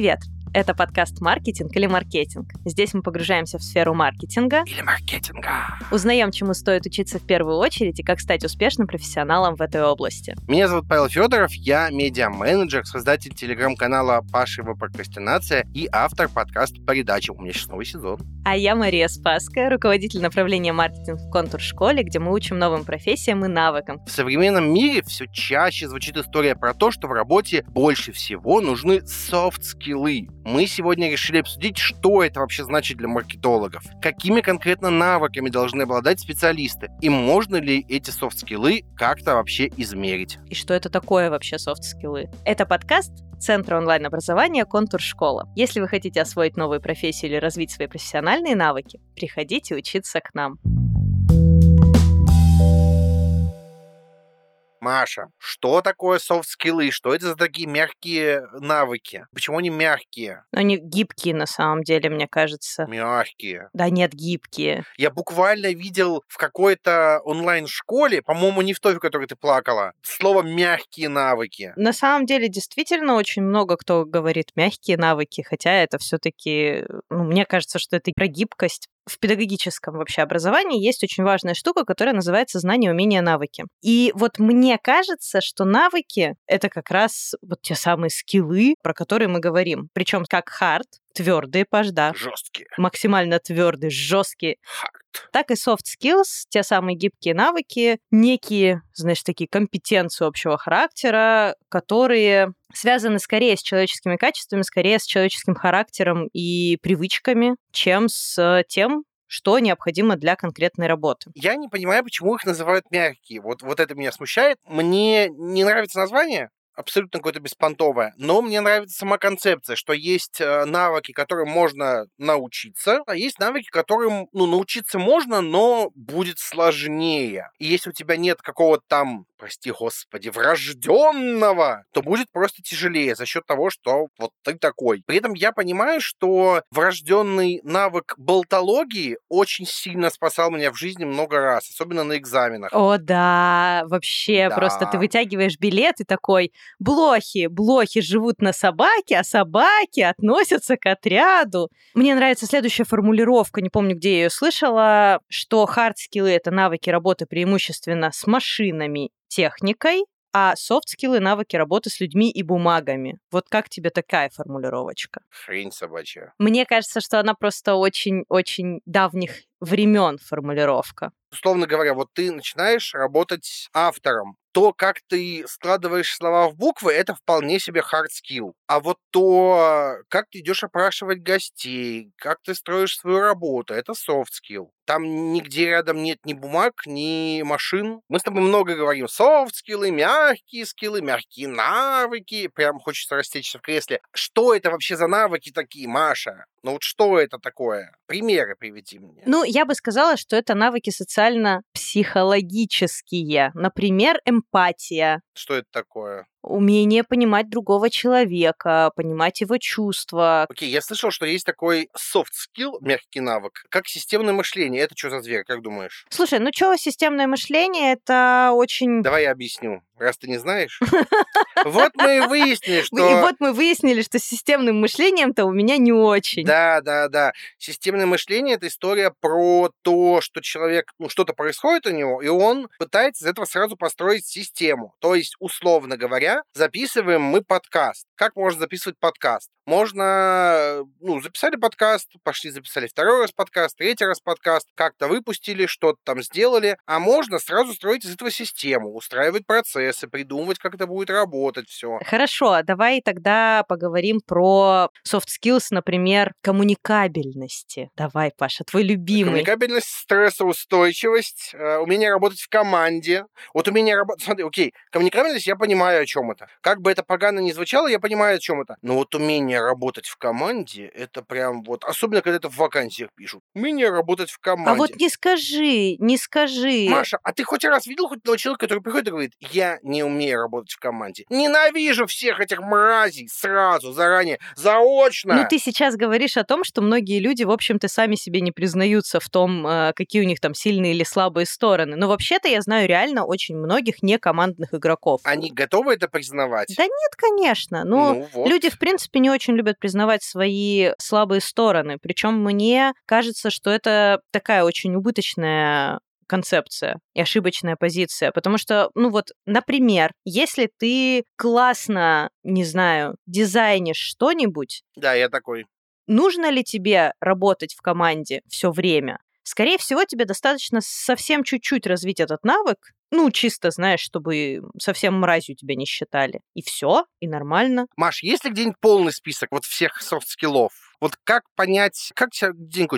Привет! Это подкаст «Маркетинг или маркетинг». Здесь мы погружаемся в сферу маркетинга. Или маркетинга. Узнаем, чему стоит учиться в первую очередь и как стать успешным профессионалом в этой области. Меня зовут Павел Федоров, я медиа-менеджер, создатель телеграм-канала «Паша и его прокрастинация» и автор подкаста «Передача». У меня сейчас новый сезон. А я Мария Спасская, руководитель направления маркетинг в контур-школе, где мы учим новым профессиям и навыкам. В современном мире все чаще звучит история про то, что в работе больше всего нужны софт-скиллы. Мы сегодня решили обсудить, что это вообще значит для маркетологов, какими конкретно навыками должны обладать специалисты, и можно ли эти софт-скиллы как-то вообще измерить. И что это такое вообще софт-скиллы? Это подкаст Центра онлайн-образования «Контур Школа». Если вы хотите освоить новую профессию или развить свои профессиональные навыки, приходите учиться к нам. Маша, что такое софт-скиллы? Что это за такие мягкие навыки? Почему они мягкие? Они гибкие на самом деле, мне кажется. Мягкие. Да нет, гибкие. Я буквально видел в какой-то онлайн-школе, по-моему, не в той, в которой ты плакала, слово «мягкие навыки». На самом деле, действительно, очень много кто говорит мягкие навыки, хотя это все таки ну, мне кажется, что это про гибкость, в педагогическом вообще образовании есть очень важная штука, которая называется знание, умения, навыки. И вот мне кажется, что навыки — это как раз вот те самые скиллы, про которые мы говорим. Причем как хард, твердые, Паш, да. Жесткие. Максимально твердые, жесткие. Hard. Так и soft skills, те самые гибкие навыки, некие, знаешь, такие компетенции общего характера, которые связаны скорее с человеческими качествами, скорее с человеческим характером и привычками, чем с тем, что необходимо для конкретной работы. Я не понимаю, почему их называют мягкие. Вот, вот это меня смущает. Мне не нравится название, абсолютно какое-то беспонтовое. Но мне нравится сама концепция, что есть э, навыки, которым можно научиться, а есть навыки, которым ну, научиться можно, но будет сложнее. И если у тебя нет какого-то там прости господи, врожденного, то будет просто тяжелее за счет того, что вот ты такой. При этом я понимаю, что врожденный навык болтологии очень сильно спасал меня в жизни много раз, особенно на экзаменах. О, да, вообще, Да. просто ты вытягиваешь билет и такой, блохи, блохи живут на собаке, а собаки относятся к отряду. Мне нравится следующая формулировка, не помню, где я ее слышала, что хард-скиллы — это навыки работы преимущественно с машинами, техникой, а софт-скиллы — навыки работы с людьми и бумагами. Вот как тебе такая формулировочка? Хрень собачья. Мне кажется, что она просто очень-очень давних времен формулировка. Условно говоря, вот ты начинаешь работать автором. То, как ты складываешь слова в буквы, это вполне себе hard skill. А вот то, как ты идешь опрашивать гостей, как ты строишь свою работу, это soft skill. Там нигде рядом нет ни бумаг, ни машин. Мы с тобой много говорим. Soft скиллы, мягкие скиллы, мягкие навыки. Прям хочется растечься в кресле. Что это вообще за навыки такие, Маша? Ну вот что это такое? Примеры приведи мне. Ну, я бы сказала, что это навыки социально-психологические. Например, эмпатия, Что это такое? Умение понимать другого человека, понимать его чувства. Окей, я слышал, что есть такой soft skill, мягкий навык, как системное мышление. Это что за зверь, как думаешь? Слушай, ну что, системное мышление — это очень... Давай я объясню, раз ты не знаешь. Вот мы и выяснили, И что... вот мы выяснили, что с системным мышлением-то у меня не очень. Да, да, да. Системное мышление это история про то, что человек, ну, что-то происходит у него, и он пытается из этого сразу построить систему. То есть, условно говоря, записываем мы подкаст. Как можно записывать подкаст? Можно, ну, записали подкаст, пошли записали второй раз подкаст, третий раз подкаст, как-то выпустили, что-то там сделали, а можно сразу строить из этого систему, устраивать процессы, придумывать, как это будет работать, все. Хорошо, давай тогда поговорим про soft skills, например, коммуникабельности. Давай, Паша, твой любимый. Коммуникабельность, стрессоустойчивость, э, умение работать в команде. Вот умение работать... Смотри, окей, коммуникабельность, я понимаю, о чем это. Как бы это погано ни звучало, я понимаю, о чем это. Но вот умение работать в команде, это прям вот... Особенно, когда это в вакансиях пишут. Умение работать в команде. А вот не скажи, не скажи. Маша, а ты хоть раз видел хоть одного человека, который приходит и говорит, я не умею работать в команде. Ненавижу всех этих мразей сразу, заранее, заочно. Ну, ты сейчас говоришь о том, что многие люди, в общем-то, сами себе не признаются в том, э, какие у них там сильные или слабые стороны. Но вообще-то я знаю реально очень многих некомандных игроков. Они готовы это признавать. Да нет, конечно. Ну, ну вот. люди, в принципе, не очень любят признавать свои слабые стороны. Причем мне кажется, что это такая очень убыточная концепция и ошибочная позиция. Потому что, ну вот, например, если ты классно, не знаю, дизайнишь что-нибудь, Да, я такой. нужно ли тебе работать в команде все время? Скорее всего, тебе достаточно совсем чуть-чуть развить этот навык, ну, чисто, знаешь, чтобы совсем мразью тебя не считали. И все, и нормально. Маш, есть ли где-нибудь полный список вот всех софт-скиллов? Вот как понять, как тебе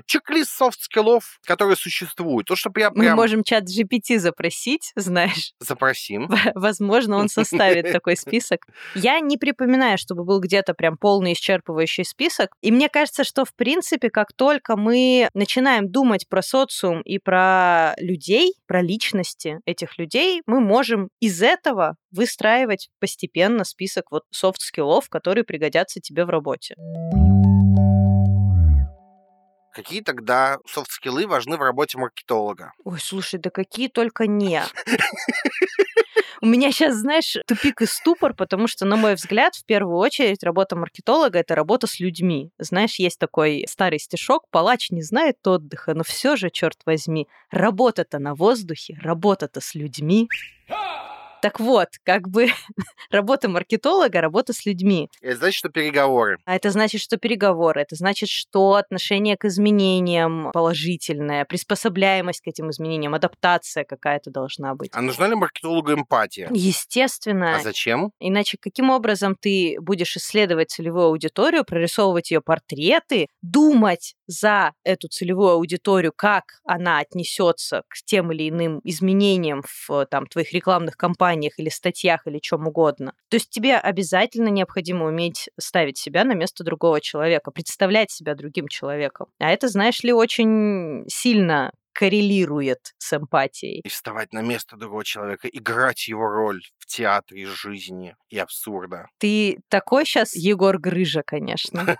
чек-лист софт-скиллов, которые существуют? То, чтобы я Мы прям... можем ChatGPT запросить, знаешь. Запросим. Возможно, он составит такой список. Я не припоминаю, чтобы был где-то прям полный исчерпывающий список. И мне кажется, что в принципе, как только мы начинаем думать про социум и про людей, про личности этих людей, мы можем из этого выстраивать постепенно список вот soft skill ов, которые пригодятся тебе в работе. Какие тогда soft skill ы важны в работе маркетолога? Ой, слушай, да какие только не. У меня сейчас, знаешь, тупик и ступор, потому что, на мой взгляд, в первую очередь работа маркетолога — это работа с людьми. Знаешь, есть такой старый стишок «Палач не знает отдыха, но все же, черт возьми, работа-то на воздухе, работа-то с людьми». Так вот, как бы работа маркетолога, работа с людьми. Это значит, что переговоры. А это значит, что переговоры, это значит, что отношение к изменениям положительное, приспособляемость к этим изменениям, адаптация какая-то должна быть. А нужна ли маркетологу эмпатия? Естественно. А зачем? Иначе каким образом ты будешь исследовать целевую аудиторию, прорисовывать ее портреты, думать за эту целевую аудиторию, как она отнесется к тем или иным изменениям в там, твоих рекламных кампаниях или статьях или чем угодно. То есть тебе обязательно необходимо уметь ставить себя на место другого человека, представлять себя другим человеком. А это, знаешь ли, очень сильно коррелирует с эмпатией. И вставать на место другого человека, играть его роль в театре жизни и абсурда. Ты такой сейчас Егор Грыжа, конечно.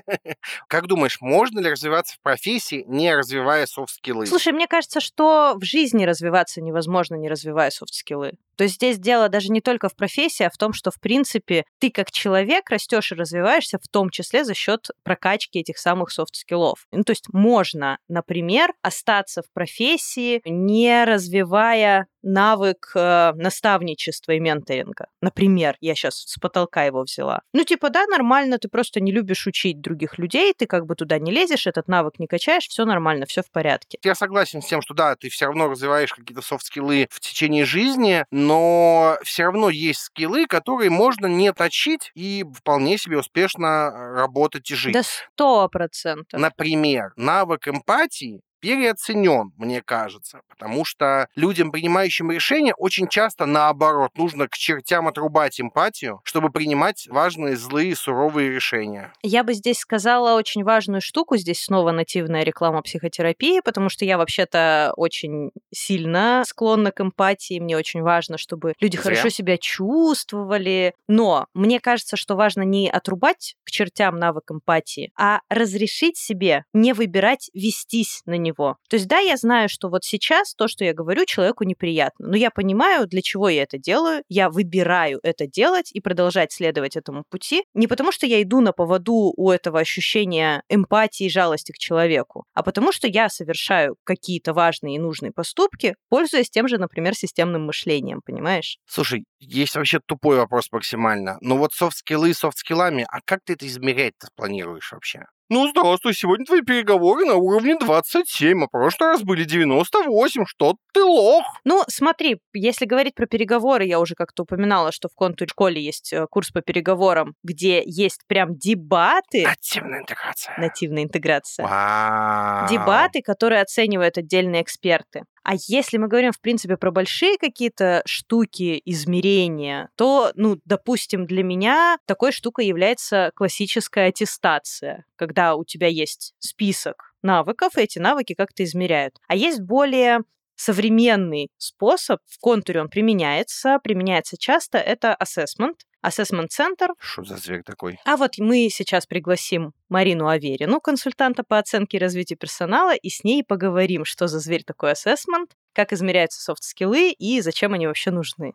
Как думаешь, можно ли развиваться в профессии, не развивая софт-скиллы? Слушай, мне кажется, что в жизни развиваться невозможно, не развивая soft skill ы. То есть здесь дело даже не только в профессии, а в том, что, в принципе, ты как человек растешь и развиваешься, в том числе за счет прокачки этих самых soft skill ов. Ну, то есть можно, например, остаться в профессии, не развивая навык э, наставничества и менторинга. Например, я сейчас с потолка его взяла. Ну, типа, да, нормально, ты просто не любишь учить других людей, ты как бы туда не лезешь, этот навык не качаешь, все нормально, все в порядке. Я согласен с тем, что да, ты все равно развиваешь какие-то софт-скиллы в течение жизни, но все равно есть скиллы, которые можно не точить и вполне себе успешно работать и жить. Да сто процентов. Например, навык эмпатии переоценен, мне кажется, потому что людям, принимающим решения, очень часто наоборот нужно к чертям отрубать эмпатию, чтобы принимать важные, злые, суровые решения. Я бы здесь сказала очень важную штуку. Здесь снова нативная реклама психотерапии, потому что я вообще-то очень сильно склонна к эмпатии. Мне очень важно, чтобы люди Зря. хорошо себя чувствовали. Но мне кажется, что важно не отрубать к чертям навык эмпатии, а разрешить себе не выбирать вестись на него. То есть, да, я знаю, что вот сейчас то, что я говорю, человеку неприятно, но я понимаю, для чего я это делаю, я выбираю это делать и продолжать следовать этому пути, не потому что я иду на поводу у этого ощущения эмпатии и жалости к человеку, а потому что я совершаю какие-то важные и нужные поступки, пользуясь тем же, например, системным мышлением, понимаешь? Слушай, есть вообще тупой вопрос максимально. Но вот софт-скиллы софт-скиллами, а как ты это измерять-то планируешь вообще? Ну, здравствуй, сегодня твои переговоры на уровне 27, а в прошлый раз были 98, что ты лох. Ну, смотри, если говорить про переговоры, я уже как-то упоминала, что в контур школе есть э, курс по переговорам, где есть прям дебаты, Нативная интеграция. нативная интеграция, Вау. дебаты, которые оценивают отдельные эксперты. А если мы говорим, в принципе, про большие какие-то штуки, измерения, то, ну, допустим, для меня такой штукой является классическая аттестация, когда у тебя есть список навыков, и эти навыки как-то измеряют. А есть более современный способ, в контуре он применяется, применяется часто, это assessment, assessment центр. Что за зверь такой? А вот мы сейчас пригласим Марину Аверину, консультанта по оценке и развитию персонала, и с ней поговорим, что за зверь такой assessment, как измеряются софт-скиллы и зачем они вообще нужны.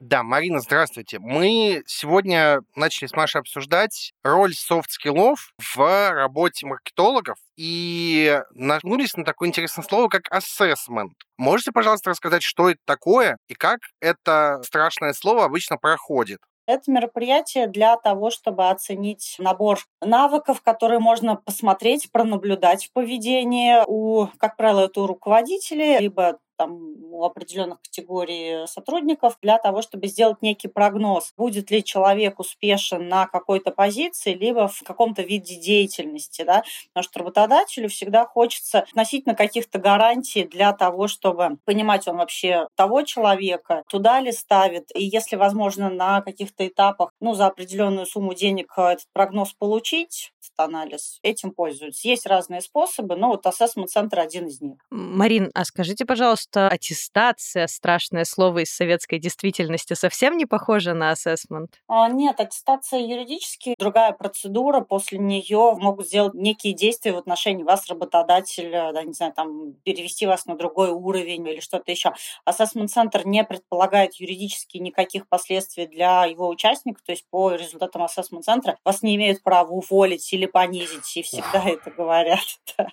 Да, Марина, здравствуйте. Мы сегодня начали с Машей обсуждать роль soft skill ов в работе маркетологов и наткнулись на такое интересное слово, как assessment. Можете, пожалуйста, рассказать, что это такое и как это страшное слово обычно проходит? Это мероприятие для того, чтобы оценить набор навыков, которые можно посмотреть, пронаблюдать в поведении у, как правило, это у руководителей, либо там, у определенных категорий сотрудников для того, чтобы сделать некий прогноз, будет ли человек успешен на какой-то позиции, либо в каком-то виде деятельности. Да? Потому что работодателю всегда хочется относительно каких-то гарантий для того, чтобы понимать, он вообще того человека, туда ли ставит, и если возможно на каких-то этапах, ну, за определенную сумму денег этот прогноз получить, анализ, этим пользуются. Есть разные способы, но вот Assessment Center один из них. Марин, а скажите, пожалуйста, аттестация, страшное слово из советской действительности, совсем не похоже на ассессмент? А, нет, аттестация юридически другая процедура. После нее могут сделать некие действия в отношении вас, работодателя, да, не знаю, там, перевести вас на другой уровень или что-то еще. Ассессмент-центр не предполагает юридически никаких последствий для его участников, то есть по результатам ассессмент-центра вас не имеют права уволить или понизить, и всегда это говорят.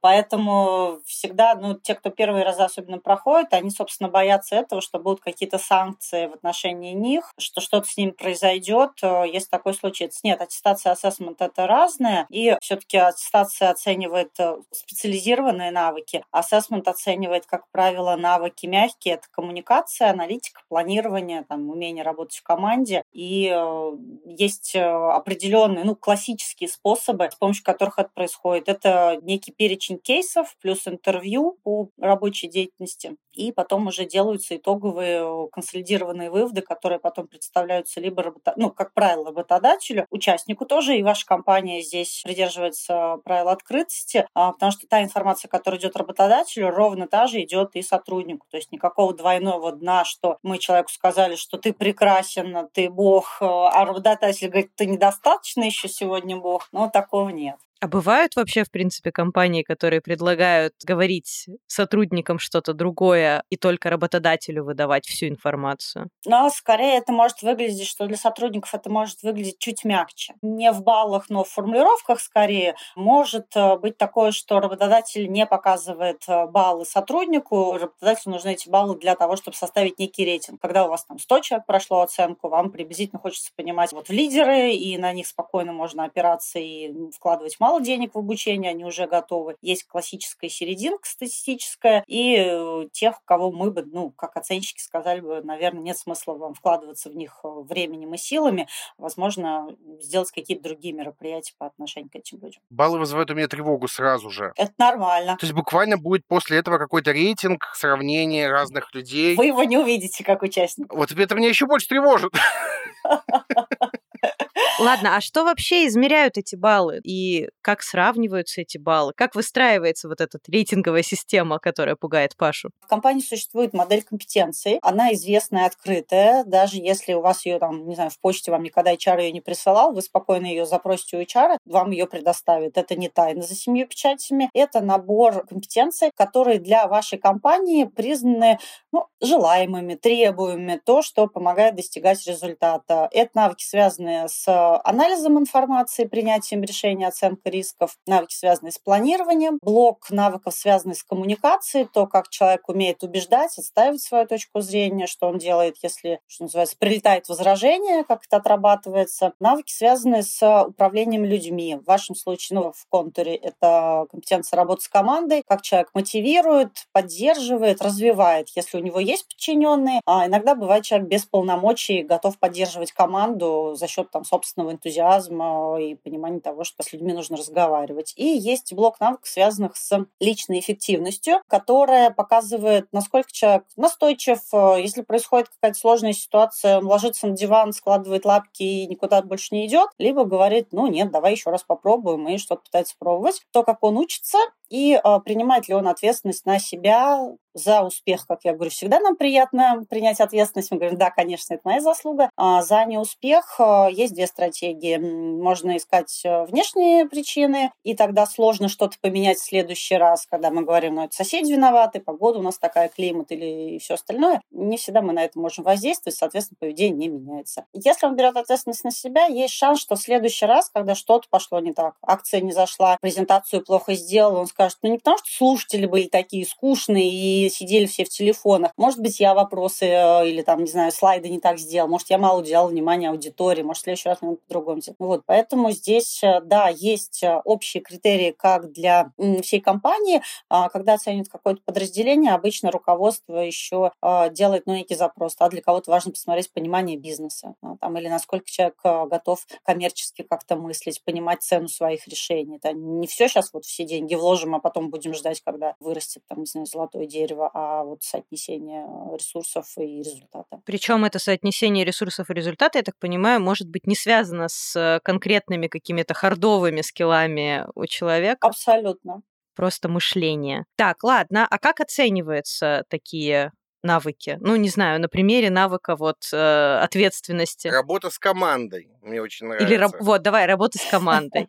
Поэтому всегда, ну, те, кто первый раз особенно проходят, они, собственно, боятся этого, что будут какие-то санкции в отношении них, что что-то с ним произойдет, э, если такой случится. Нет, аттестация ассессмент — это разное, и все-таки аттестация оценивает э, специализированные навыки, ассессмент оценивает, как правило, навыки мягкие, это коммуникация, аналитика, планирование, там, умение работать в команде, и э, есть определенные, ну, классические способы, с помощью которых это происходит. Это некий перечень кейсов плюс интервью по рабочей деятельности. И потом уже делаются итоговые э, консолидированные выводы, которые потом представляются либо, работа... ну, как правило, работодателю, участнику тоже, и ваша компания здесь придерживается правил открытости, а, потому что та информация, которая идет работодателю, ровно та же идет и сотруднику. То есть никакого двойного дна, что мы человеку сказали, что ты прекрасен, ты бог, э, а работодатель говорит, ты недостаточно еще сегодня бог. Но такого нет. А бывают вообще, в принципе, компании, которые предлагают говорить сотрудникам что-то другое и только работодателю выдавать всю информацию? Но скорее это может выглядеть, что для сотрудников это может выглядеть чуть мягче. Не в баллах, но в формулировках скорее. Может э, быть такое, что работодатель не показывает э, баллы сотруднику, работодателю нужны эти баллы для того, чтобы составить некий рейтинг. Когда у вас там 100 человек прошло оценку, вам приблизительно хочется понимать вот лидеры, и на них спокойно можно опираться и вкладывать мало денег в обучение, они уже готовы. Есть классическая серединка статистическая, и э, тех, кого мы бы, ну, как оценщики сказали бы, наверное, нет смысла вам вкладываться в них э, временем и силами. Возможно, сделать какие-то другие мероприятия по отношению к этим людям. Баллы вызывают у меня тревогу сразу же. Это нормально. То есть буквально будет после этого какой-то рейтинг, сравнение разных людей. Вы его не увидите как участник. Вот это меня еще больше тревожит. Ладно, а что вообще измеряют эти баллы? И как сравниваются эти баллы? Как выстраивается вот эта рейтинговая система, которая пугает Пашу? В компании существует модель компетенций. Она известная открытая. Даже если у вас ее там, не знаю, в почте вам никогда HR ее не присылал, вы спокойно ее запросите у HR, вам ее предоставят. Это не тайна за семью печатями. Это набор компетенций, которые для вашей компании признаны ну, желаемыми, требуемыми, то, что помогает достигать результата. Это навыки, связанные с анализом информации, принятием решений, оценкой рисков, навыки, связанные с планированием, блок навыков, связанный с коммуникацией, то, как человек умеет убеждать, отстаивать свою точку зрения, что он делает, если, что называется, прилетает возражение, как это отрабатывается, навыки, связанные с управлением людьми. В вашем случае, ну, в контуре это компетенция работы с командой, как человек мотивирует, поддерживает, развивает, если у него есть подчиненные, а иногда бывает человек без полномочий готов поддерживать команду за счет там собственного собственного энтузиазма и понимания того, что с людьми нужно разговаривать. И есть блок навыков, связанных с личной эффективностью, которая показывает, насколько человек настойчив, если происходит какая-то сложная ситуация, он ложится на диван, складывает лапки и никуда больше не идет, либо говорит, ну нет, давай еще раз попробуем и что-то пытается пробовать. То, как он учится, и э, принимает ли он ответственность на себя за успех, как я говорю, всегда нам приятно принять ответственность. Мы говорим, да, конечно, это моя заслуга. А за неуспех э, есть две стратегии. Можно искать э, внешние причины, и тогда сложно что-то поменять в следующий раз, когда мы говорим, ну, это соседи виноваты, погода у нас такая, климат или все остальное. Не всегда мы на это можем воздействовать, соответственно, поведение не меняется. Если он берет ответственность на себя, есть шанс, что в следующий раз, когда что-то пошло не так, акция не зашла, презентацию плохо сделал, он скажет, ну не потому что слушатели были такие скучные и сидели все в телефонах. Может быть, я вопросы э, или там, не знаю, слайды не так сделал. Может, я мало уделял внимания аудитории. Может, в следующий раз мы по-другому сделаем. Вот, поэтому здесь, э, да, есть э, общие критерии как для всей компании. А когда оценивают какое-то подразделение, обычно руководство еще делает ну, некий запрос. А для кого-то важно посмотреть понимание бизнеса. А, там, или насколько человек готов коммерчески как-то мыслить, понимать цену своих решений. Это не все сейчас вот все деньги вложим, а потом будем ждать, когда вырастет там, не знаю, золотое дерево дерева, а вот соотнесение ресурсов и результата. Причем это соотнесение ресурсов и результата, я так понимаю, может быть не связано с конкретными какими-то хардовыми скиллами у человека. Абсолютно. Просто мышление. Так, ладно, а как оцениваются такие навыки? Ну, не знаю, на примере навыка вот э, ответственности. Работа с командой. Мне очень нравится. Или вот, давай, работа с командой.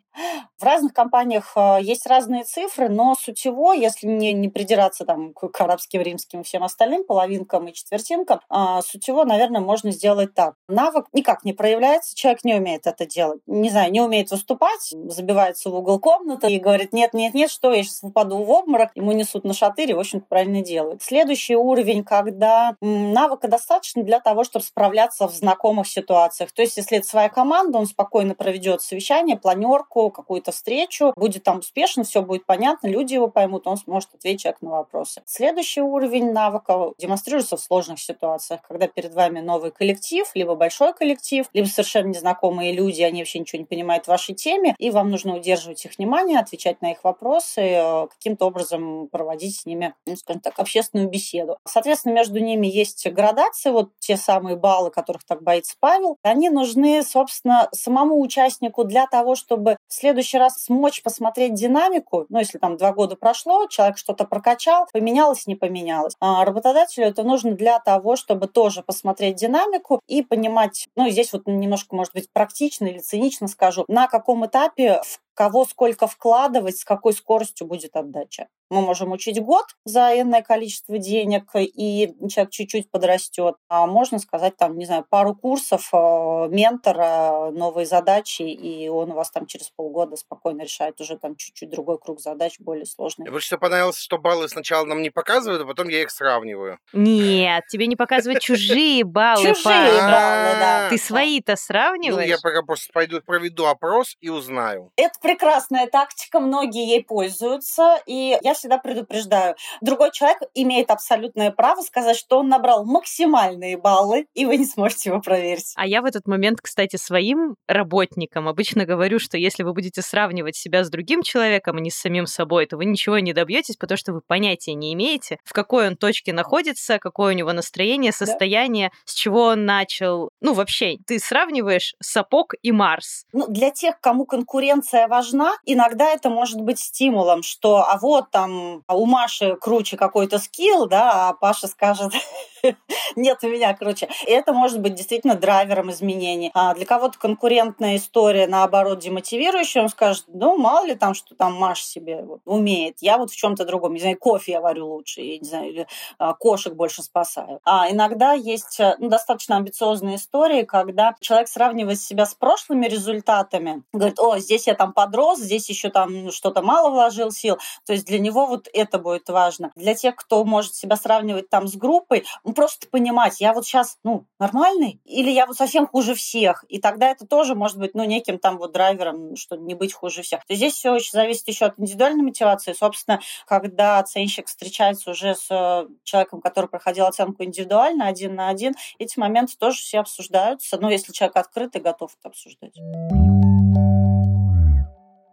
В разных компаниях э, есть разные цифры, но сутево, если не, не придираться там к арабским, римским и всем остальным, половинкам и четвертинкам, а, сутево, наверное, можно сделать так. Навык никак не проявляется, человек не умеет это делать. Не знаю, не умеет выступать, забивается в угол комнаты и говорит, нет, нет, нет, что, я сейчас упаду в обморок, ему несут на шатыре, в общем правильно делают. Следующий уровень, когда навыка достаточно для того, чтобы справляться в знакомых ситуациях. То есть, если это своя команда, он спокойно проведет совещание, планерку, какую-то встречу, будет там успешно, все будет понятно, люди его поймут, он сможет ответить на вопросы. Следующий уровень навыков демонстрируется в сложных ситуациях, когда перед вами новый коллектив, либо большой коллектив, либо совершенно незнакомые люди, они вообще ничего не понимают в вашей теме, и вам нужно удерживать их внимание, отвечать на их вопросы, э, каким-то образом проводить с ними, ну, скажем так, общественную беседу. Соответственно, между ними есть градации, вот те самые баллы, которых так боится Павел, они нужны, собственно, самому участнику для того, чтобы в следующий раз смочь посмотреть динамику, ну, если там два года прошло, человек что-то прокачал, поменялось, не поменялось. А работодателю это нужно для того, чтобы тоже посмотреть динамику и понимать, ну, здесь вот немножко, может быть, практично или цинично скажу, на каком этапе, в кого сколько вкладывать, с какой скоростью будет отдача. Мы можем учить год за энное количество денег, и человек чуть-чуть подрастет. А можно сказать, там, не знаю, пару курсов, э, ментора, новые задачи, и он у вас там через полгода спокойно решает уже там чуть-чуть другой круг задач, более сложный. Мне больше всего понравилось, что баллы сначала нам не показывают, а потом я их сравниваю. Нет, тебе не показывают чужие баллы. Чужие баллы, да. Ты свои-то сравниваешь? Ну, я пока просто пойду проведу опрос и узнаю. Это прекрасная тактика, многие ей пользуются, и я всегда предупреждаю. Другой человек имеет абсолютное право сказать, что он набрал максимальные баллы, и вы не сможете его проверить. А я в этот момент, кстати, своим работникам обычно говорю, что если вы будете сравнивать себя с другим человеком, а не с самим собой, то вы ничего не добьетесь, потому что вы понятия не имеете, в какой он точке находится, какое у него настроение, состояние, да. с чего он начал. Ну, вообще, ты сравниваешь сапог и Марс. Ну, для тех, кому конкуренция важна, иногда это может быть стимулом, что а вот там у Маши круче какой-то скилл, да, а Паша скажет, нет у меня круче. И это может быть действительно драйвером изменений. А для кого-то конкурентная история, наоборот, демотивирующая, он скажет, ну, мало ли там, что там Маша себе вот, умеет. Я вот в чем-то другом, не знаю, кофе я варю лучше, я не знаю, или а, кошек больше спасаю. А иногда есть э, ну, достаточно амбициозные истории, когда человек сравнивает себя с прошлыми результатами, говорит, о, здесь я там подрос, здесь еще там что-то мало вложил сил. То есть для него вот это будет важно. Для тех, кто может себя сравнивать там с группой, ну, просто понимать, я вот сейчас, ну, нормальный, или я вот совсем хуже всех. И тогда это тоже может быть, ну, неким там вот драйвером, что не быть хуже всех. То здесь все очень зависит еще от индивидуальной мотивации. Собственно, когда оценщик встречается уже с э, человеком, который проходил оценку индивидуально, один на один, эти моменты тоже все обсуждаются. Ну, если человек открыт и готов это обсуждать.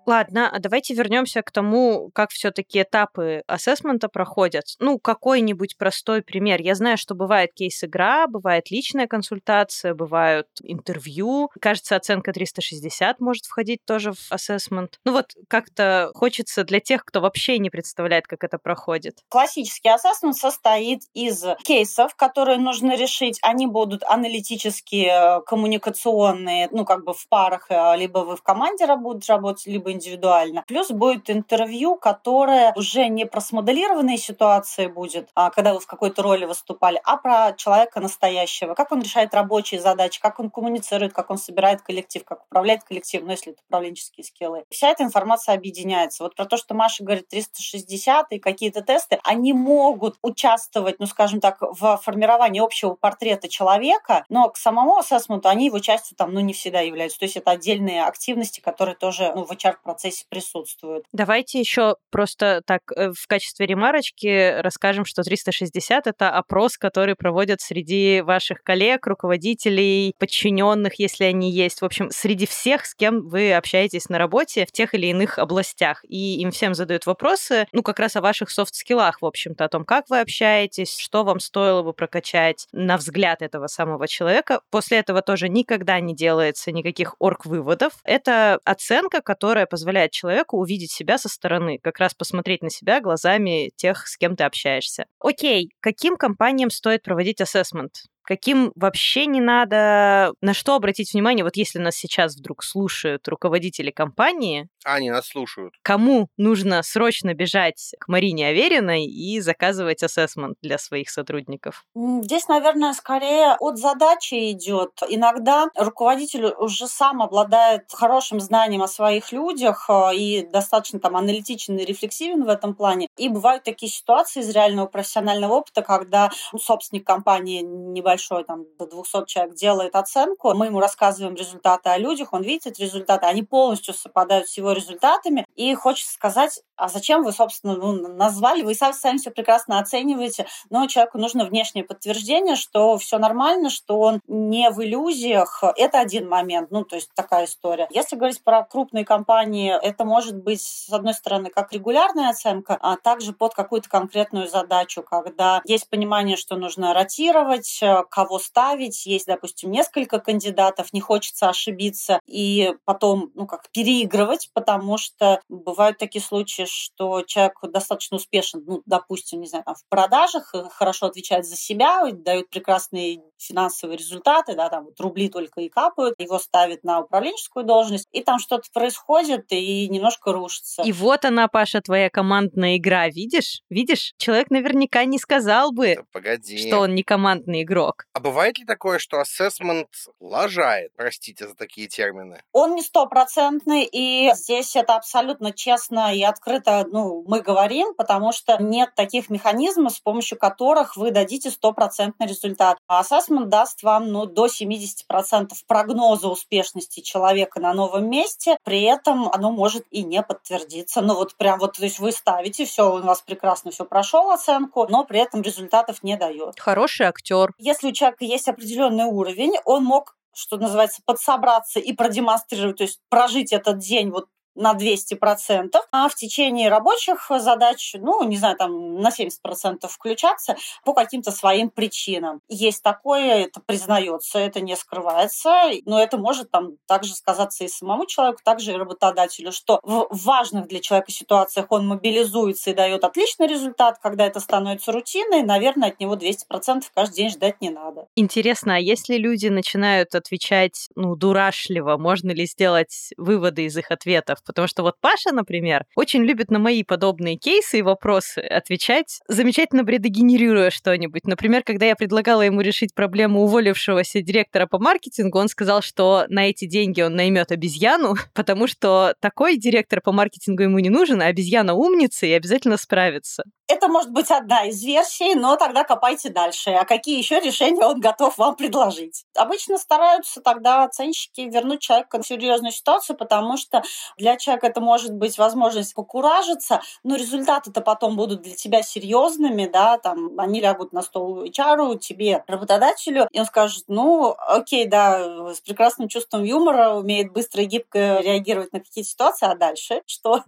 Ладно, а давайте вернемся к тому, как все-таки этапы ассессмента проходят. Ну, какой-нибудь простой пример. Я знаю, что бывает кейс-игра, бывает личная консультация, бывают интервью. Кажется, оценка 360 может входить тоже в ассессмент. Ну вот как-то хочется для тех, кто вообще не представляет, как это проходит. Классический ассессмент состоит из кейсов, которые нужно решить. Они будут аналитические, коммуникационные, ну, как бы в парах, э, либо вы в команде будете работать, либо индивидуально. Плюс будет интервью, которое уже не про смоделированные ситуации будет, а когда вы в какой-то роли выступали, а про человека настоящего. Как он решает рабочие задачи, как он коммуницирует, как он собирает коллектив, как управляет коллективом, ну, если это управленческие скиллы. Вся эта информация объединяется. Вот про то, что Маша говорит 360 и какие-то тесты, они могут участвовать, ну, скажем так, в формировании общего портрета человека, но к самому ассессменту они его частью там, ну, не всегда являются. То есть это отдельные активности, которые тоже ну, в HR-процессе присутствуют. Давайте еще просто так э, в качестве ремарочки расскажем, что 360 — это опрос, который проводят среди ваших коллег, руководителей, подчиненных, если они есть. В общем, среди всех, с кем вы общаетесь на работе в тех или иных областях. И им всем задают вопросы, ну, как раз о ваших софт-скиллах, в общем-то, о том, как вы общаетесь, что вам стоило бы прокачать на взгляд этого самого человека. После этого тоже никогда не делается никаких орг-выводов. Это оценка, которая позволяет человеку увидеть себя со стороны, как раз посмотреть на себя глазами тех, с кем ты общаешься. Окей, каким компаниям стоит проводить ассессмент? Каким вообще не надо, на что обратить внимание, вот если нас сейчас вдруг слушают руководители компании. Они нас слушают. Кому нужно срочно бежать к Марине Авериной и заказывать ассессмент для своих сотрудников? Здесь, наверное, скорее от задачи идет. Иногда руководитель уже сам обладает хорошим знанием о своих людях э, и достаточно там аналитичен и рефлексивен в этом плане. И бывают такие ситуации из реального профессионального опыта, когда ну, собственник компании небольшой большой, там, до 200 человек делает оценку, мы ему рассказываем результаты о людях, он видит эти результаты, они полностью совпадают с его результатами, и хочется сказать, а зачем вы, собственно, ну, назвали, вы сами, сами все прекрасно оцениваете, но человеку нужно внешнее подтверждение, что все нормально, что он не в иллюзиях. Это один момент, ну, то есть такая история. Если говорить про крупные компании, это может быть, с одной стороны, как регулярная оценка, а также под какую-то конкретную задачу, когда есть понимание, что нужно ротировать, кого ставить. Есть, допустим, несколько кандидатов, не хочется ошибиться и потом, ну, как переигрывать, потому что бывают такие случаи, что человек достаточно успешен, ну, допустим, не знаю, там, в продажах, э, хорошо отвечает за себя, дает прекрасные финансовые результаты, да, там вот рубли только и капают, его ставят на управленческую должность, и там что-то происходит, и немножко рушится. И вот она, Паша, твоя командная игра, видишь? Видишь? Человек наверняка не сказал бы, да, погоди. что он не командный игрок. А бывает ли такое, что ассессмент лажает, простите за такие термины? Он не стопроцентный, и здесь это абсолютно честно и открыто ну, мы говорим, потому что нет таких механизмов, с помощью которых вы дадите стопроцентный результат. А ассессмент даст вам ну, до 70% прогноза успешности человека на новом месте, при этом оно может и не подтвердиться. Ну вот прям вот, то есть вы ставите, все, у вас прекрасно все прошел оценку, но при этом результатов не дает. Хороший актер. Если у человека есть определенный уровень, он мог что называется, подсобраться и продемонстрировать, то есть прожить этот день вот на 200%, а в течение рабочих задач, ну, не знаю, там на 70% включаться по каким-то своим причинам. Есть такое, это признается, это не скрывается, но это может там также сказаться и самому человеку, также и работодателю, что в важных для человека ситуациях он мобилизуется и дает отличный результат, когда это становится рутиной, наверное, от него 200% каждый день ждать не надо. Интересно, а если люди начинают отвечать, ну, дурашливо, можно ли сделать выводы из их ответов? Потому что вот Паша, например, очень любит на мои подобные кейсы и вопросы отвечать, замечательно предогенерируя что-нибудь. Например, когда я предлагала ему решить проблему уволившегося директора по маркетингу, он сказал, что на эти деньги он наймет обезьяну, потому что такой директор по маркетингу ему не нужен, а обезьяна умница и обязательно справится. Это может быть одна из версий, но тогда копайте дальше. А какие еще решения он готов вам предложить? Обычно стараются тогда оценщики вернуть человека в серьезную ситуацию, потому что для для человека это может быть возможность покуражиться, но результаты-то потом будут для тебя серьезными, да, там, они лягут на стол HR, тебе, работодателю, и он скажет, ну, окей, да, с прекрасным чувством юмора, умеет быстро и гибко реагировать на какие-то ситуации, а дальше что?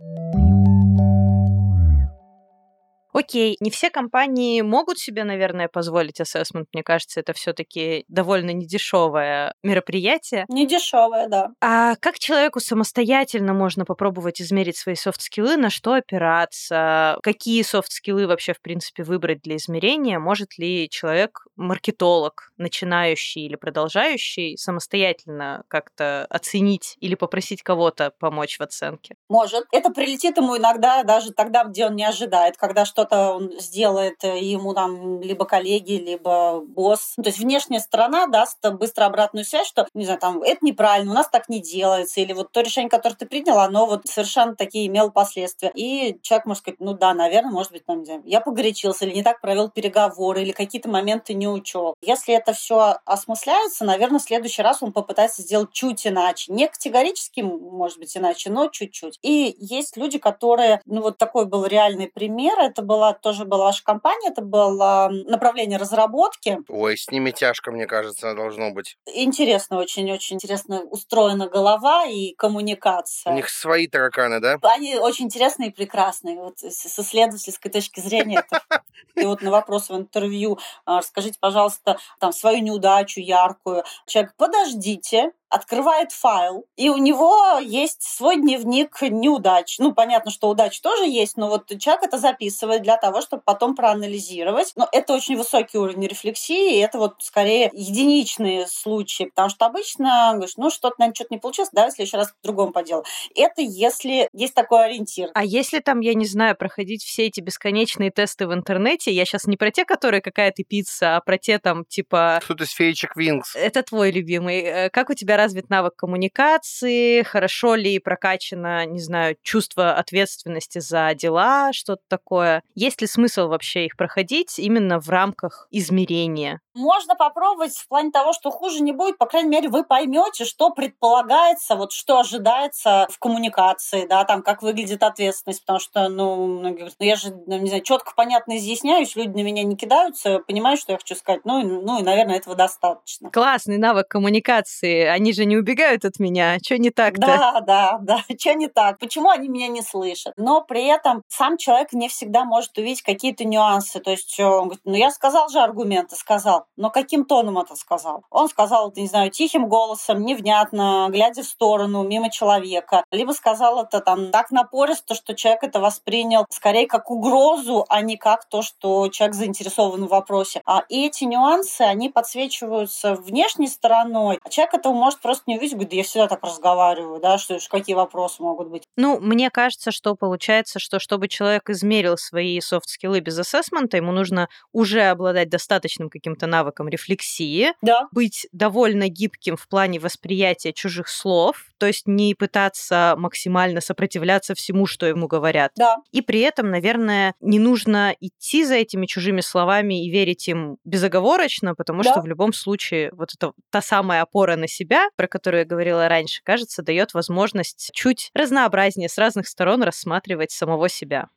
Окей, не все компании могут себе, наверное, позволить ассессмент. Мне кажется, это все-таки довольно недешевое мероприятие. Недешевое, да. А как человеку самостоятельно можно попробовать измерить свои софт-скиллы, на что опираться, какие софт-скиллы вообще, в принципе, выбрать для измерения? Может ли человек, маркетолог, начинающий или продолжающий, самостоятельно как-то оценить или попросить кого-то помочь в оценке? Может. Это прилетит ему иногда даже тогда, где он не ожидает, когда что что-то он сделает, э, ему там либо коллеги, либо босс. Ну, то есть внешняя сторона даст быстро обратную связь, что, не знаю, там, это неправильно, у нас так не делается, или вот то решение, которое ты принял, оно вот совершенно такие имело последствия. И человек может сказать, ну да, наверное, может быть, там, знаю, я погорячился, или не так провел переговоры, или какие-то моменты не учел. Если это все осмысляется, наверное, в следующий раз он попытается сделать чуть иначе. Не категорически, может быть, иначе, но чуть-чуть. И есть люди, которые, ну вот такой был реальный пример, это был была, тоже была ваша компания, это было направление разработки. Ой, с ними тяжко, мне кажется, должно быть. Интересно, очень-очень интересно устроена голова и коммуникация. У них свои тараканы, да? Они очень интересные и прекрасные. Вот с исследовательской точки зрения. И вот на вопрос в интервью, а, расскажите, пожалуйста, там свою неудачу яркую. Человек, подождите, открывает файл, и у него есть свой дневник неудач. Ну, понятно, что удач тоже есть, но вот человек это записывает для того, чтобы потом проанализировать. Но это очень высокий уровень рефлексии, и это вот скорее единичные случаи, потому что обычно говоришь, ну, что-то, наверное, что-то не получилось, давай в следующий раз по-другому поделаю. Это если есть такой ориентир. А если там, я не знаю, проходить все эти бесконечные тесты в интернете, я сейчас не про те, которые какая-то пицца, а про те там, типа... Тут из феечек Винкс. Это твой любимый. Э, как у тебя развит навык коммуникации, хорошо ли прокачано, не знаю, чувство ответственности за дела, что-то такое. Есть ли смысл вообще их проходить именно в рамках измерения? Можно попробовать в плане того, что хуже не будет, по крайней мере, вы поймете, что предполагается, вот что ожидается в коммуникации, да, там, как выглядит ответственность, потому что, ну, ну я же, ну, не знаю, четко, понятно изъясняюсь, люди на меня не кидаются, понимают, что я хочу сказать, ну, ну и, наверное, этого достаточно. Классный навык коммуникации, они же не убегают от меня, что не так-то? Да, да, да, что не так, почему они меня не слышат? Но при этом сам человек не всегда может увидеть какие-то нюансы, то есть он говорит, ну, я сказал же аргументы, сказал, но каким тоном это сказал? Он сказал не знаю, тихим голосом, невнятно, глядя в сторону, мимо человека. Либо сказал это там так напористо, что человек это воспринял скорее как угрозу, а не как то, что человек заинтересован в вопросе. А эти нюансы, они подсвечиваются внешней стороной, а человек этого может просто не увидеть, говорит, я всегда так разговариваю, да, что какие вопросы могут быть. Ну, мне кажется, что получается, что чтобы человек измерил свои софт-скиллы без ассессмента, ему нужно уже обладать достаточным каким-то навыком рефлексии, да. быть довольно гибким в плане восприятия чужих слов, то есть не пытаться максимально сопротивляться всему, что ему говорят. Да. И при этом, наверное, не нужно идти за этими чужими словами и верить им безоговорочно, потому да. что в любом случае вот эта та самая опора на себя, про которую я говорила раньше, кажется, дает возможность чуть разнообразнее с разных сторон рассматривать самого себя.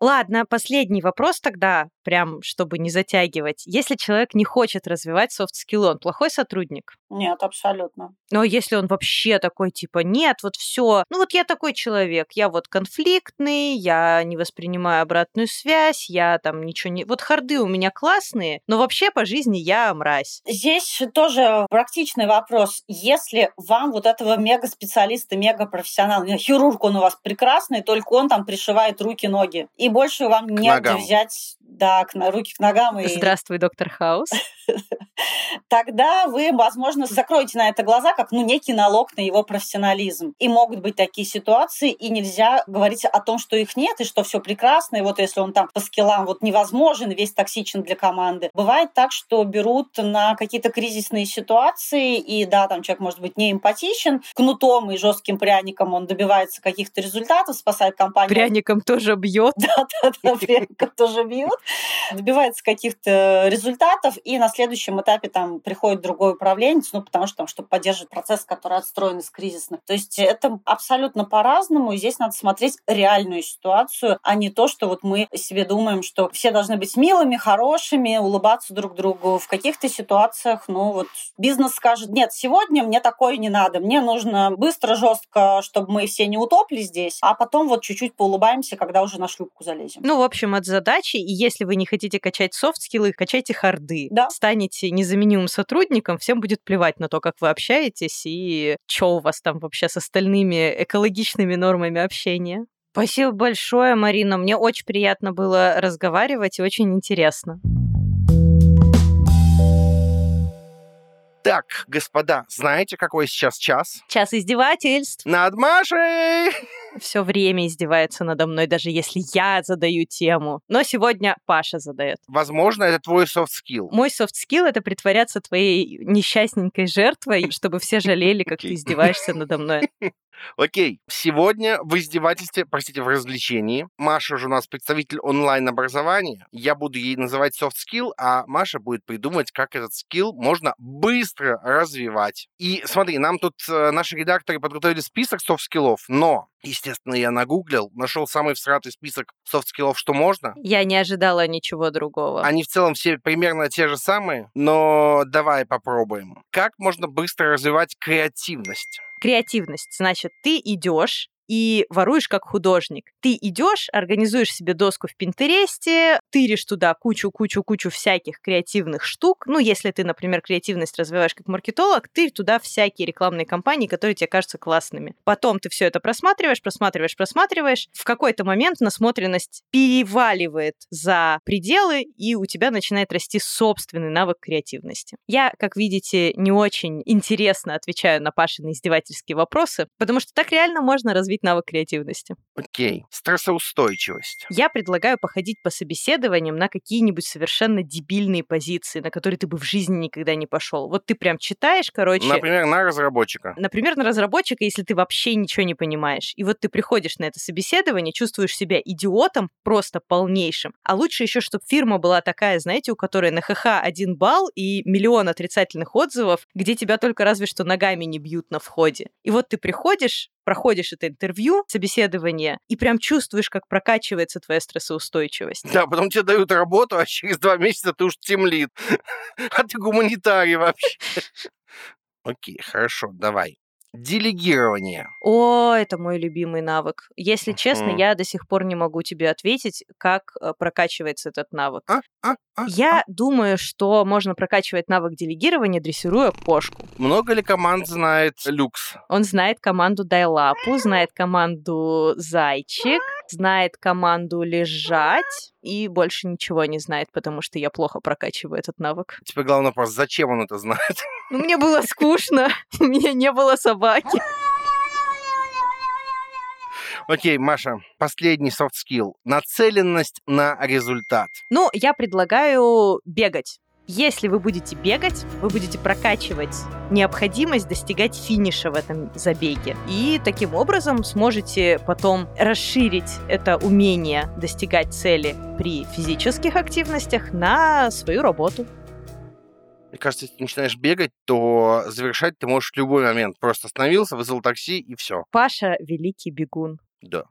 Ладно, последний вопрос тогда прям чтобы не затягивать. Если человек не хочет развивать софт-скиллы, он плохой сотрудник? Нет, абсолютно. Но если он вообще такой, типа, нет, вот все, ну вот я такой человек, я вот конфликтный, я не воспринимаю обратную связь, я там ничего не... Вот харды у меня классные, но вообще по жизни я мразь. Здесь тоже практичный вопрос. Если вам вот этого мега-специалиста, мега-профессионала, хирург он у вас прекрасный, только он там пришивает руки-ноги, и больше вам не взять да, к, руки к ногам. И... Здравствуй, доктор Хаус. Тогда вы, возможно, закроете на это глаза, как ну, некий налог на его профессионализм. И могут быть такие ситуации, и нельзя говорить о том, что их нет, и что все прекрасно, и вот если он там по скиллам вот невозможен, весь токсичен для команды. Бывает так, что берут на какие-то кризисные ситуации, и да, там человек может быть не эмпатичен, кнутом и жестким пряником он добивается каких-то результатов, спасает компанию. Пряником тоже бьет. Да, да, да, пряником тоже бьет. добивается каких-то результатов, и на следующем этапе там приходит другой управленец, ну, потому что там, чтобы поддерживать процесс, который отстроен из кризисных. То есть это абсолютно по-разному, и здесь надо смотреть реальную ситуацию, а не то, что вот мы себе думаем, что все должны быть милыми, хорошими, улыбаться друг другу. В каких-то ситуациях, ну, вот бизнес скажет, нет, сегодня мне такое не надо, мне нужно быстро, жестко, чтобы мы все не утопли здесь, а потом вот чуть-чуть поулыбаемся, когда уже на шлюпку залезем. Ну, в общем, от задачи, и если вы не хотите качать софт-скиллы, качайте харды. Да. Станете незаменимым сотрудником, всем будет плевать на то, как вы общаетесь и что у вас там вообще с остальными экологичными нормами общения. Спасибо большое, Марина. Мне очень приятно было разговаривать и очень интересно. Так, господа, знаете, какой сейчас час? Час издевательств. Над Машей! Все время издевается надо мной, даже если я задаю тему. Но сегодня Паша задает. Возможно, это твой soft skill. Мой soft skill это притворяться твоей несчастненькой жертвой, чтобы все жалели, как ты издеваешься надо мной. Окей, сегодня в издевательстве, простите, в развлечении. Маша же у нас представитель онлайн-образования. Я буду ей называть soft skill, а Маша будет придумывать, как этот skill можно быстро развивать. И смотри, нам тут э, наши редакторы подготовили список soft skill ов, но Естественно, я нагуглил, нашел самый всратый список soft skill ов, что можно. Я не ожидала ничего другого. Они в целом все примерно те же самые, но давай попробуем. Как можно быстро развивать креативность? Креативность. Значит, ты идешь и воруешь как художник. Ты идешь, организуешь себе доску в Пинтересте, тыришь туда кучу-кучу-кучу всяких креативных штук. Ну, если ты, например, креативность развиваешь как маркетолог, ты туда всякие рекламные кампании, которые тебе кажутся классными. Потом ты все это просматриваешь, просматриваешь, просматриваешь. В какой-то момент насмотренность переваливает за пределы, и у тебя начинает расти собственный навык креативности. Я, как видите, не очень интересно отвечаю на Пашины издевательские вопросы, потому что так реально можно развить развить навык креативности. Окей. Стрессоустойчивость. Я предлагаю походить по собеседованиям на какие-нибудь совершенно дебильные позиции, на которые ты бы в жизни никогда не пошел. Вот ты прям читаешь, короче... Например, на разработчика. Например, на разработчика, если ты вообще ничего не понимаешь. И вот ты приходишь на это собеседование, чувствуешь себя идиотом, просто полнейшим. А лучше еще, чтобы фирма была такая, знаете, у которой на ХХ один балл и миллион отрицательных отзывов, где тебя только разве что ногами не бьют на входе. И вот ты приходишь, проходишь это интервью, собеседование, и прям чувствуешь, как прокачивается твоя стрессоустойчивость. Да, потом тебе дают работу, а через два месяца ты уж темлит. А ты гуманитарий вообще. Окей, хорошо, давай. Делегирование. О, это мой любимый навык. Если честно, я до сих пор не могу тебе ответить, как э, прокачивается этот навык. А, а, Я а. думаю, что можно прокачивать навык делегирования, дрессируя кошку. Много ли команд знает люкс? Он знает команду дай лапу, знает команду зайчик, знает команду лежать и больше ничего не знает, потому что я плохо прокачиваю этот навык. Теперь главный вопрос, зачем он это знает? Ну, мне было скучно, у меня не было собаки. Окей, Маша, последний soft skill. Нацеленность на результат. Ну, я предлагаю бегать. Если вы будете бегать, вы будете прокачивать необходимость достигать финиша в этом забеге. И таким образом сможете потом расширить это умение достигать цели при физических активностях на свою работу. Мне кажется, если ты начинаешь бегать, то завершать ты можешь в любой момент. Просто остановился, вызвал такси и все. Паша — великий бегун. Да.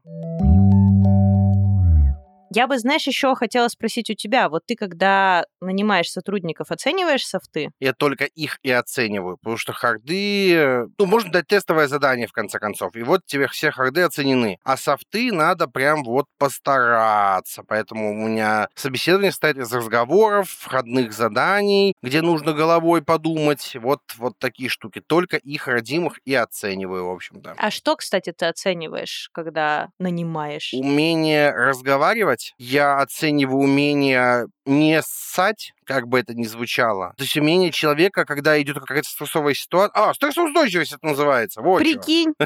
Я бы, знаешь, еще хотела спросить у тебя, вот ты, когда нанимаешь сотрудников, оцениваешь софты? Я только их и оцениваю, потому что харды... Ну, можно дать тестовое задание, в конце концов. И вот тебе все харды оценены. А софты надо прям вот постараться. Поэтому у меня собеседование состоит из разговоров, входных заданий, где нужно головой подумать. Вот, вот такие штуки. Только их родимых и оцениваю, в общем-то. А что, кстати, ты оцениваешь, когда нанимаешь? Умение разговаривать. Я оцениваю умение не ссать, как бы это ни звучало. То есть умение человека, когда идет какая-то стрессовая ситуация... А, стрессоустойчивость это называется. Вот Прикинь.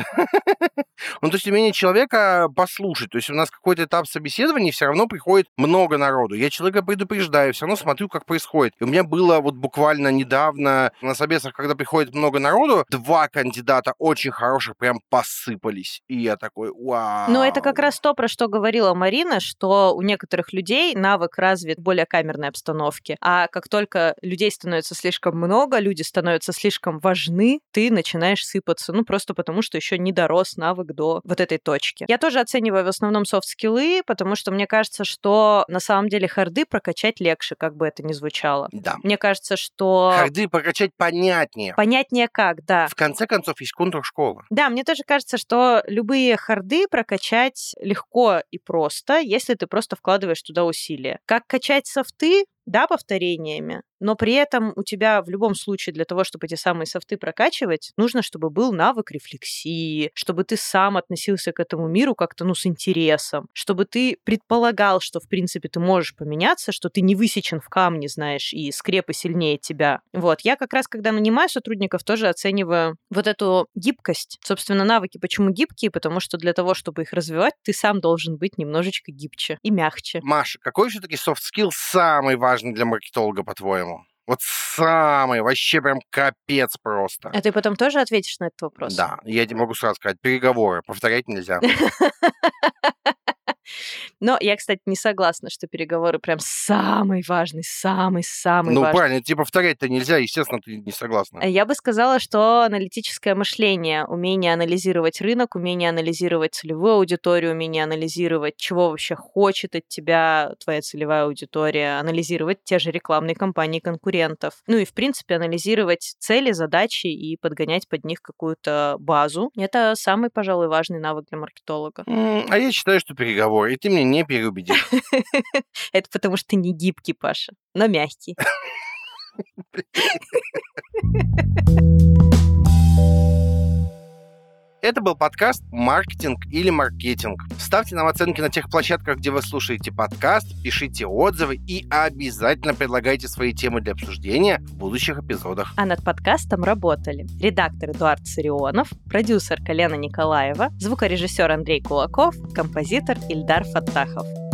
Ну, то есть умение человека послушать. То есть у нас какой-то этап собеседования, все равно приходит много народу. Я человека предупреждаю, все равно смотрю, как происходит. И у меня было вот буквально недавно на собесах, когда приходит много народу, два кандидата очень хороших прям посыпались. И я такой, вау. Ну, это как раз то, про что говорила Марина, что у некоторых людей навык развит более камерной обстановке. А как только людей становится слишком много, люди становятся слишком важны, ты начинаешь сыпаться. Ну, просто потому, что еще не дорос навык до вот этой точки. Я тоже оцениваю в основном софт-скиллы, потому что мне кажется, что на самом деле харды прокачать легче, как бы это ни звучало. Да. Мне кажется, что... Харды прокачать понятнее. Понятнее как, да. В конце концов, есть контур-школа. Да, мне тоже кажется, что любые харды прокачать легко и просто, если ты просто вкладываешь туда усилия. Как качать софты, да, повторениями, но при этом у тебя в любом случае для того, чтобы эти самые софты прокачивать, нужно, чтобы был навык рефлексии, чтобы ты сам относился к этому миру как-то, ну, с интересом, чтобы ты предполагал, что, в принципе, ты можешь поменяться, что ты не высечен в камне, знаешь, и скрепы сильнее тебя. Вот. Я как раз, когда нанимаю сотрудников, тоже оцениваю вот эту гибкость. Собственно, навыки почему гибкие? Потому что для того, чтобы их развивать, ты сам должен быть немножечко гибче и мягче. Маша, какой все-таки skill самый важный для маркетолога, по-твоему? Вот самый, вообще прям капец просто. А ты потом тоже ответишь на этот вопрос? Да, я тебе могу сразу сказать, переговоры, повторять нельзя. Но я, кстати, не согласна, что переговоры прям самый важный, самый-самый ну, важный. Ну, правильно, тебе повторять-то нельзя, естественно, ты не согласна. Я бы сказала, что аналитическое мышление, умение анализировать рынок, умение анализировать целевую аудиторию, умение анализировать, чего вообще хочет от тебя твоя целевая аудитория, анализировать те же рекламные кампании конкурентов. Ну и, в принципе, анализировать цели, задачи и подгонять под них какую-то базу. Это самый, пожалуй, важный навык для маркетолога. А я считаю, что переговоры. И ты меня не переубедишь. Это потому что ты не гибкий, Паша, но мягкий. Это был подкаст «Маркетинг или маркетинг». Ставьте нам оценки на тех площадках, где вы слушаете подкаст, пишите отзывы и обязательно предлагайте свои темы для обсуждения в будущих эпизодах. А над подкастом работали редактор Эдуард Сарионов, продюсер Колена Николаева, звукорежиссер Андрей Кулаков, композитор Ильдар Фаттахов.